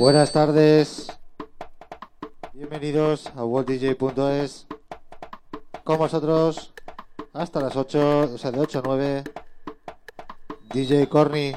Buenas tardes. Bienvenidos a worlddj.es. Con vosotros hasta las 8, o sea, de 8 a 9. DJ Corny.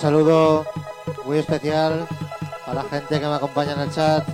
Saludo muy especial a la gente que me acompaña en el chat.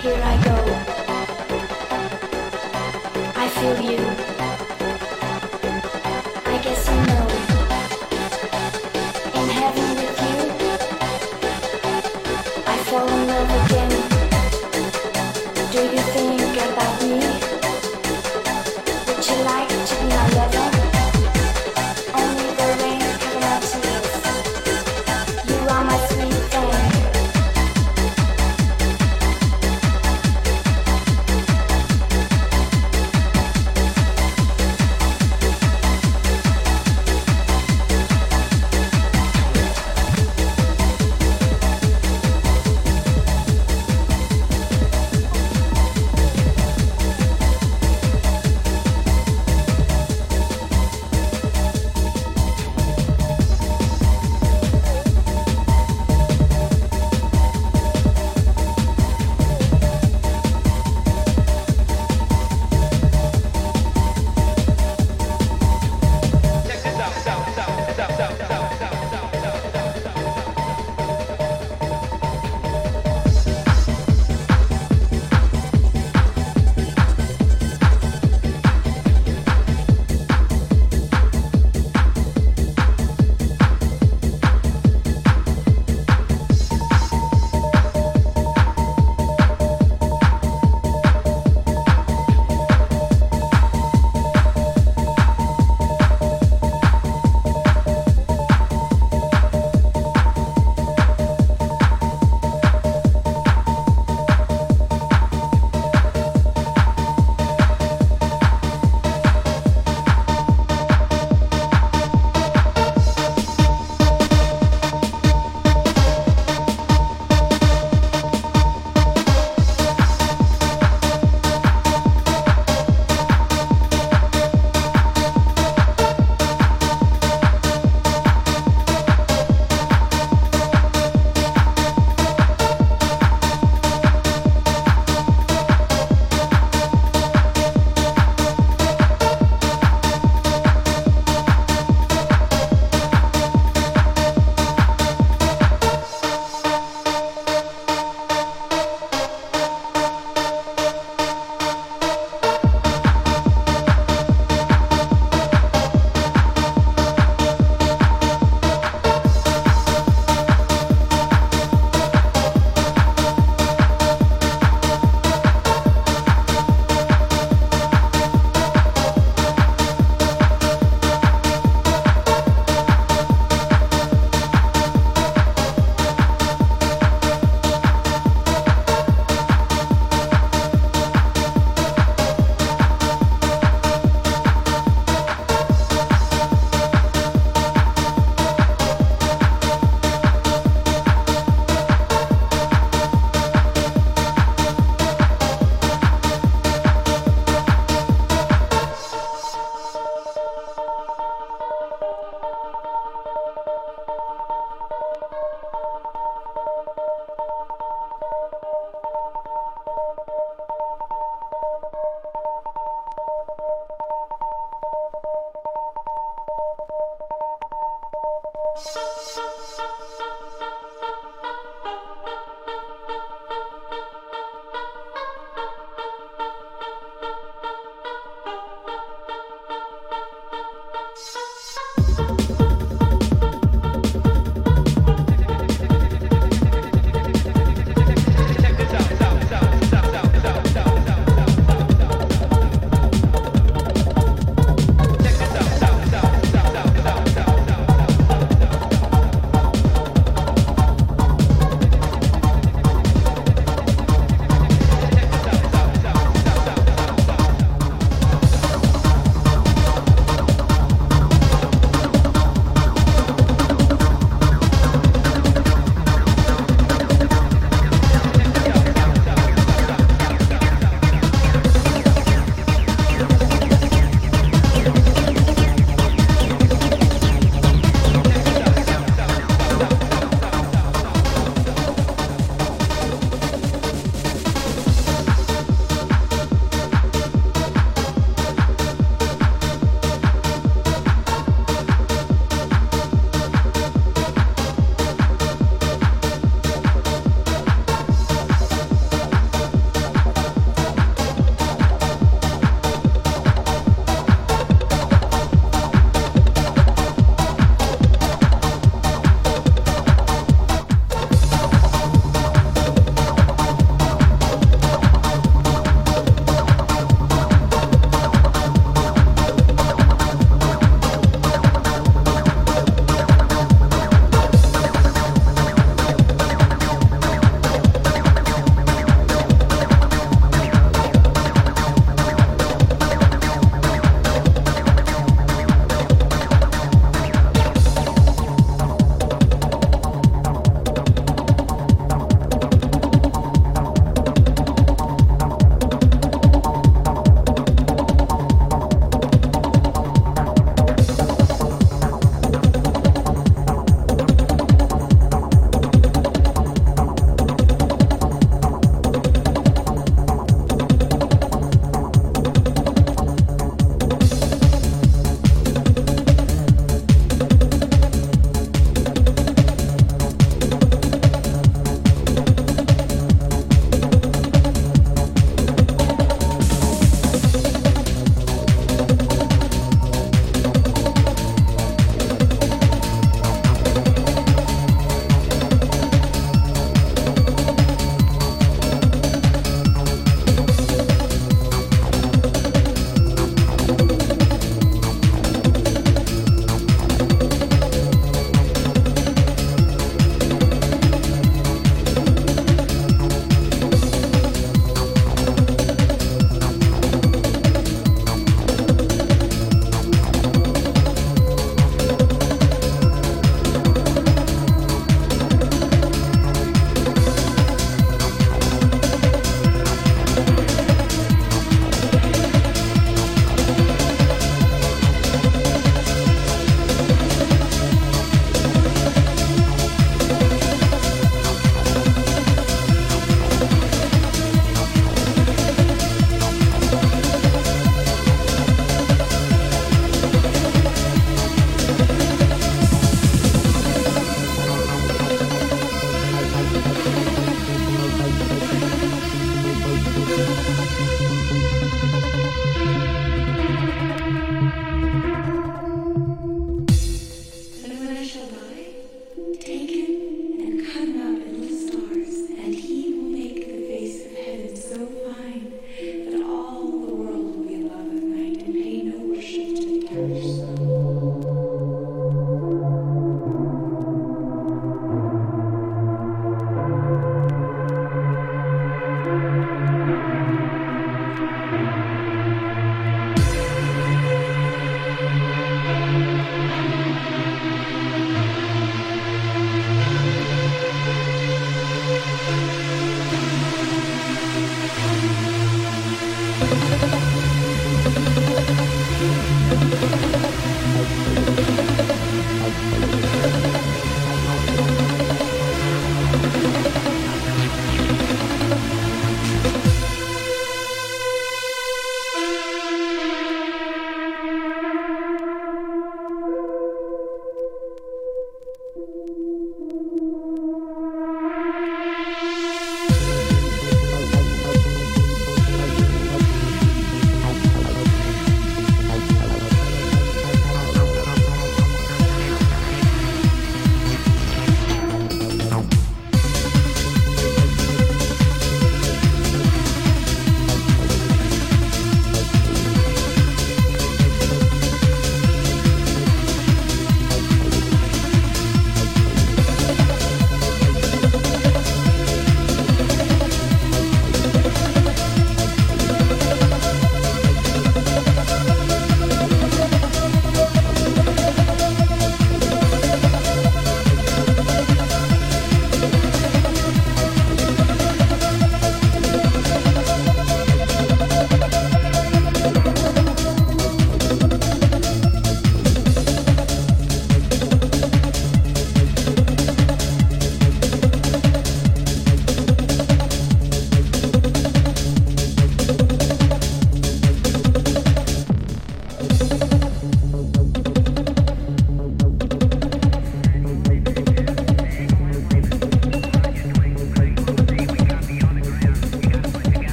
Here I go. I feel you.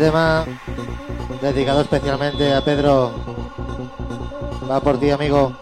Tema dedicado especialmente a Pedro. Va por ti, amigo.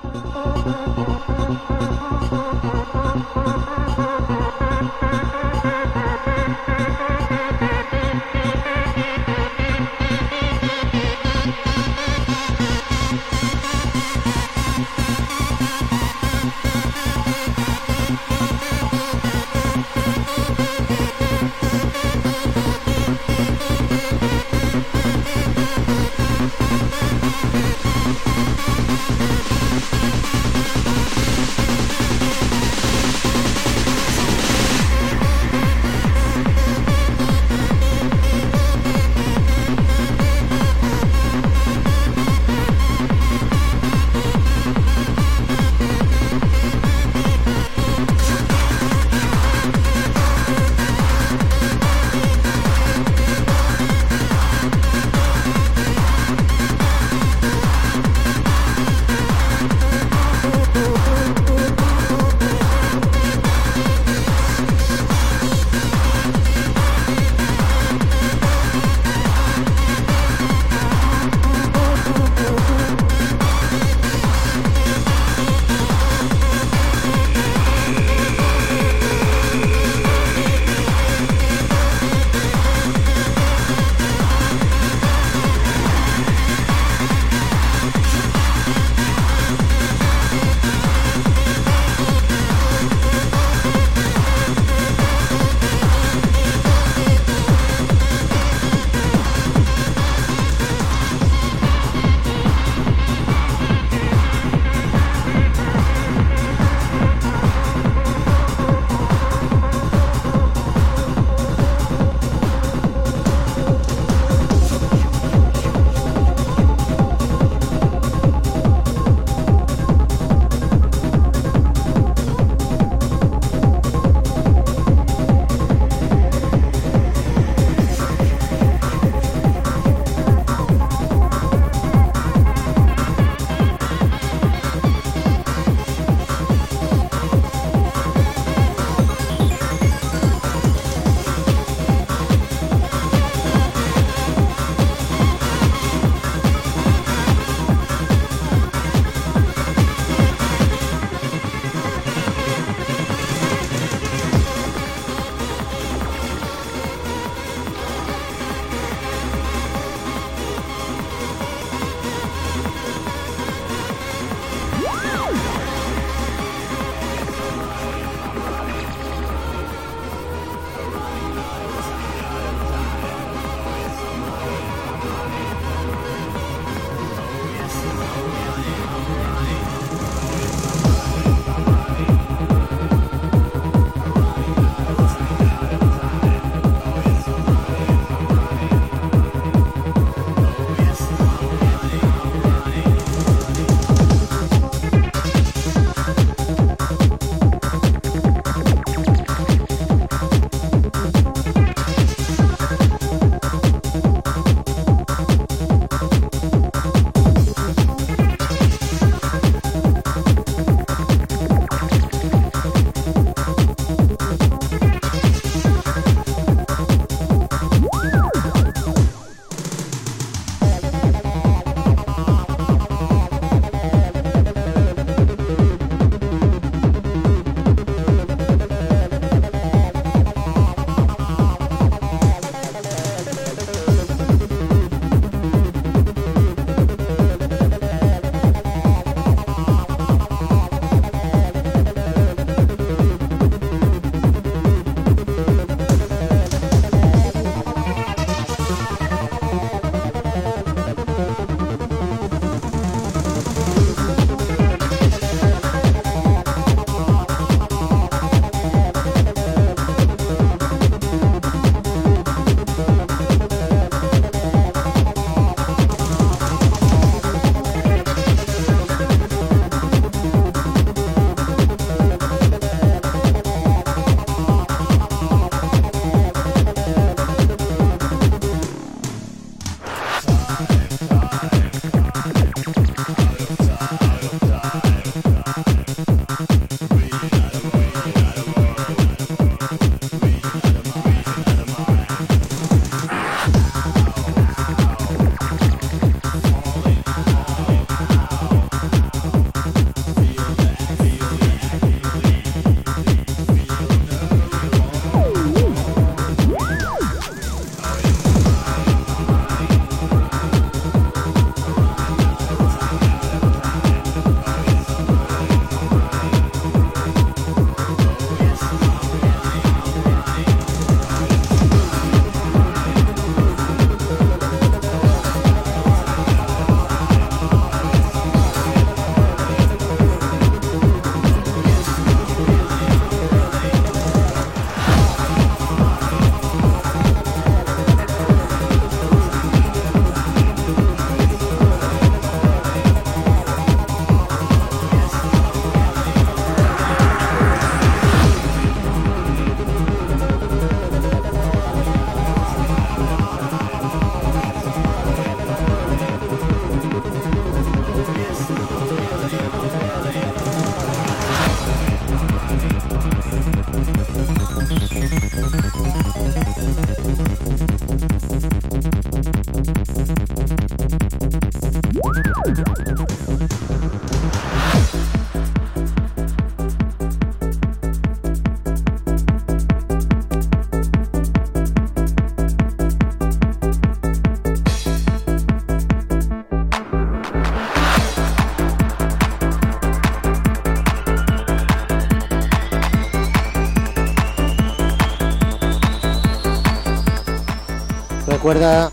Recuerda,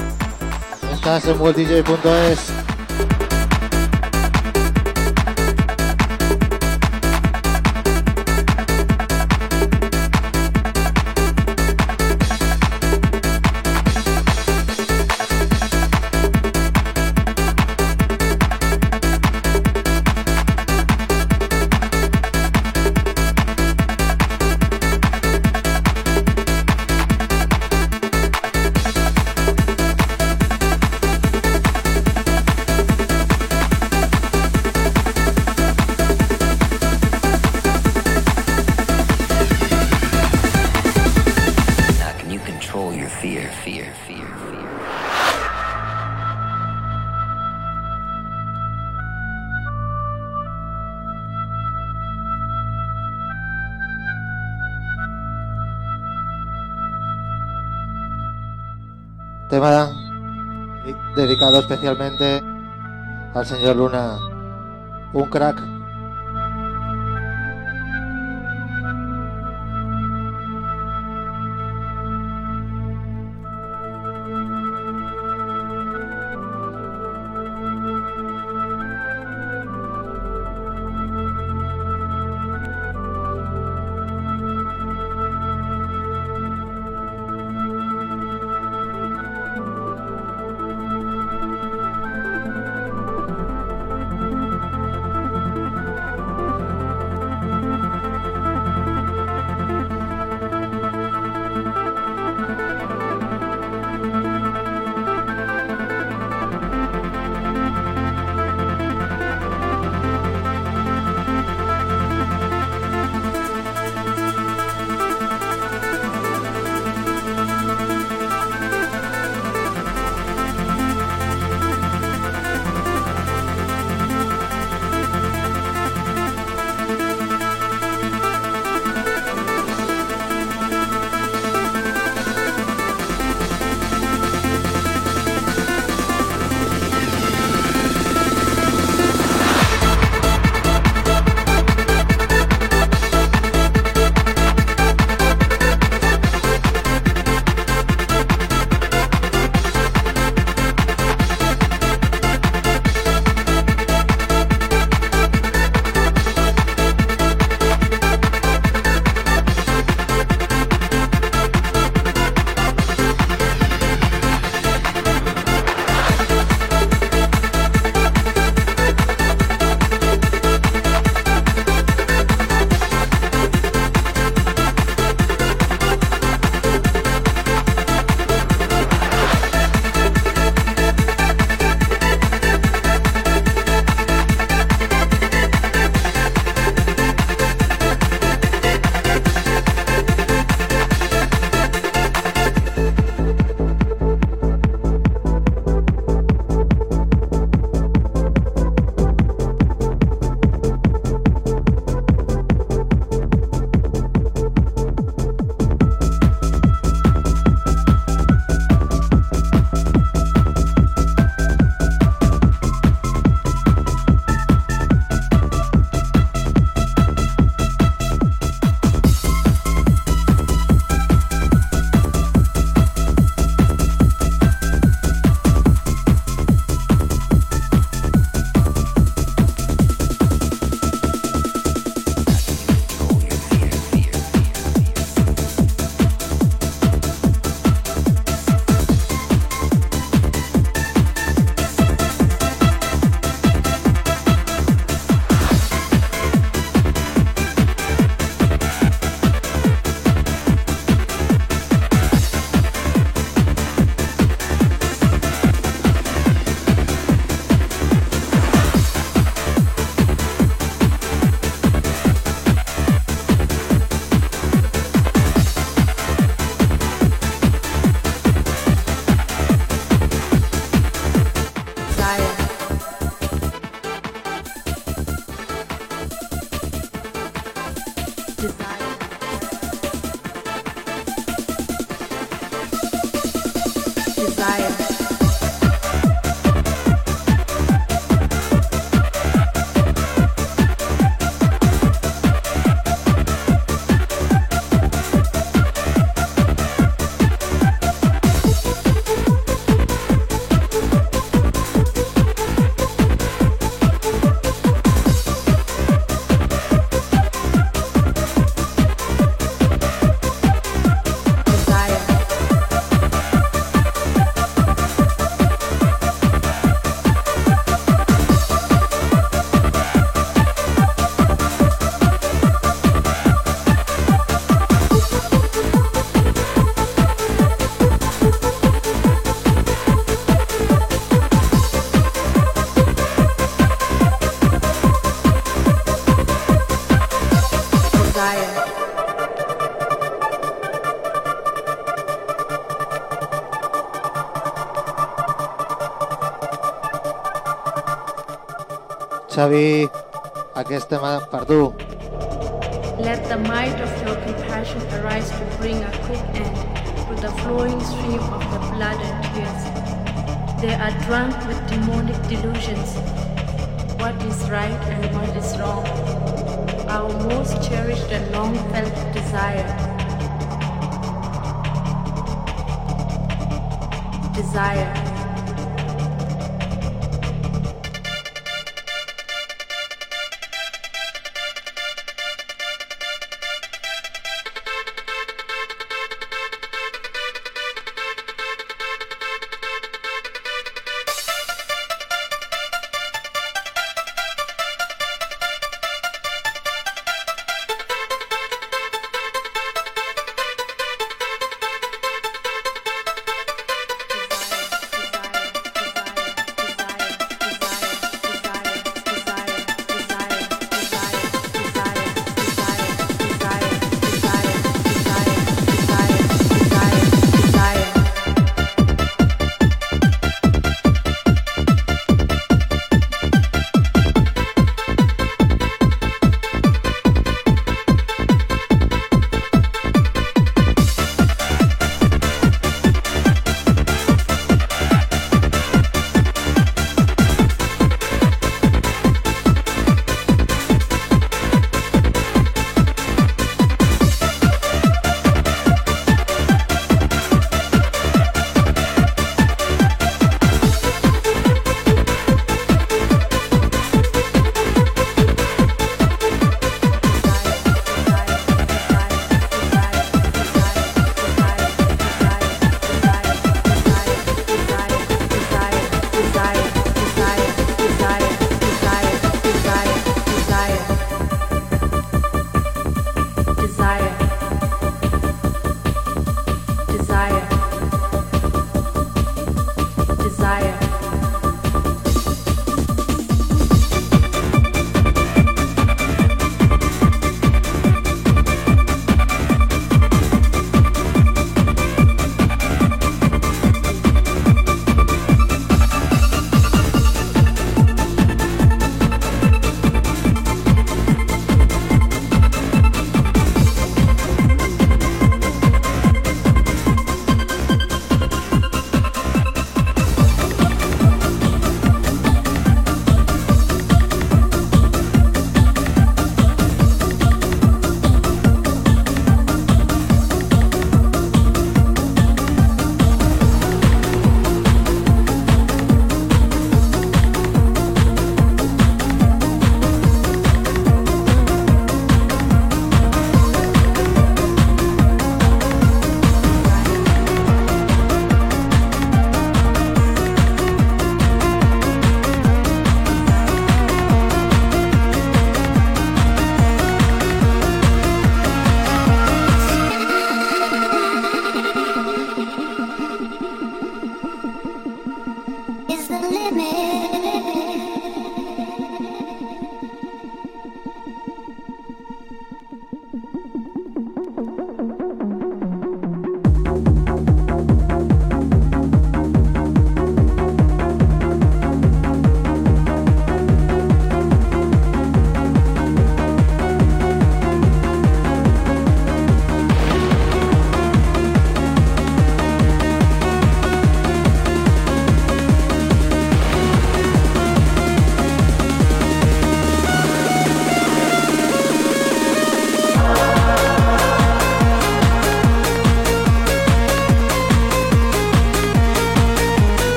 estás en worlddj.es. Tema dedicado especialmente al señor Luna, un crack. desire. Xavi, aquest tema per tu. Let the might of your compassion arise to bring a quick end to the flowing stream of the blood and tears. They are drunk with demonic delusions. What is right and what is wrong? Our most cherished and long felt desire. Desire.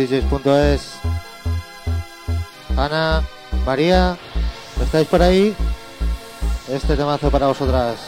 Worlddjs.es. Ana, María, ¿estáis por ahí? Este temazo para vosotras.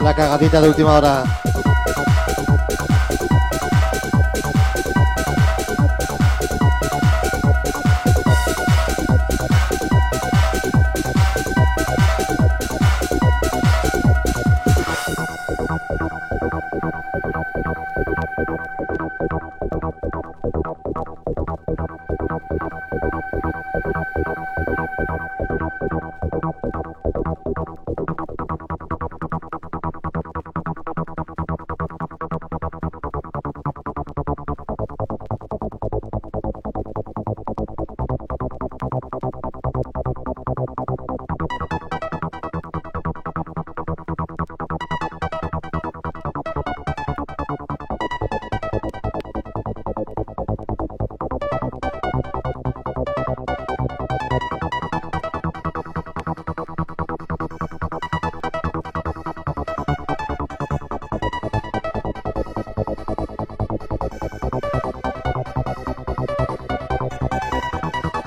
La cagadita de última hora. Bye.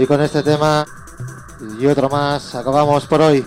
Y con este tema y otro más, acabamos por hoy.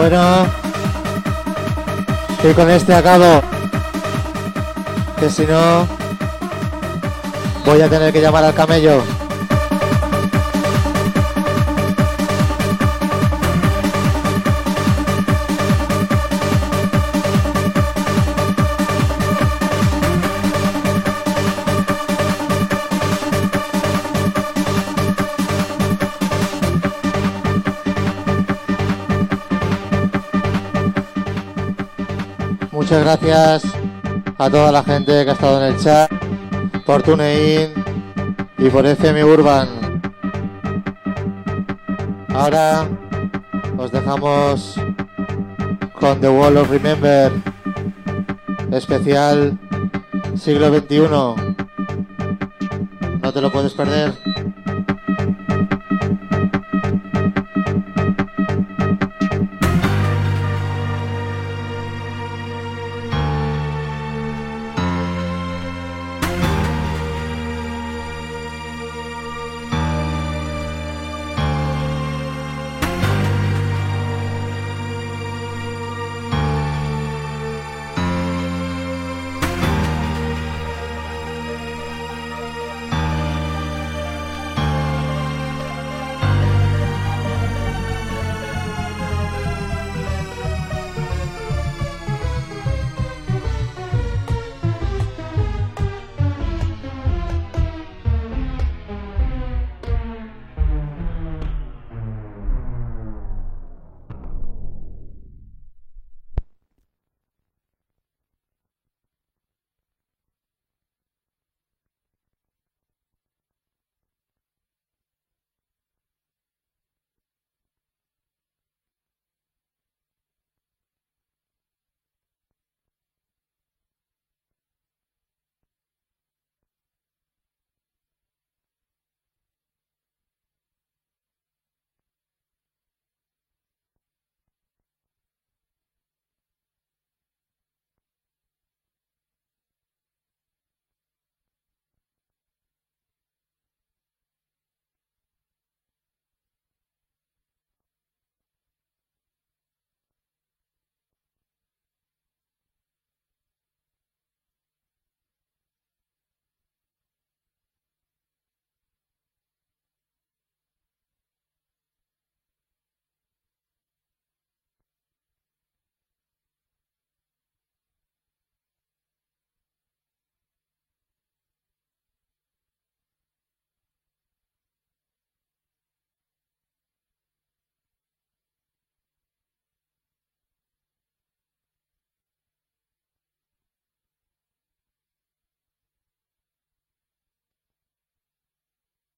Bueno. Y con este acabo. Que si no... Voy a tener que llamar al camello. Muchas gracias a toda la gente que ha estado en el chat, por TuneIn y por FM Urban. Ahora os dejamos con The Wall of Remember, especial siglo XXI. No te lo puedes perder.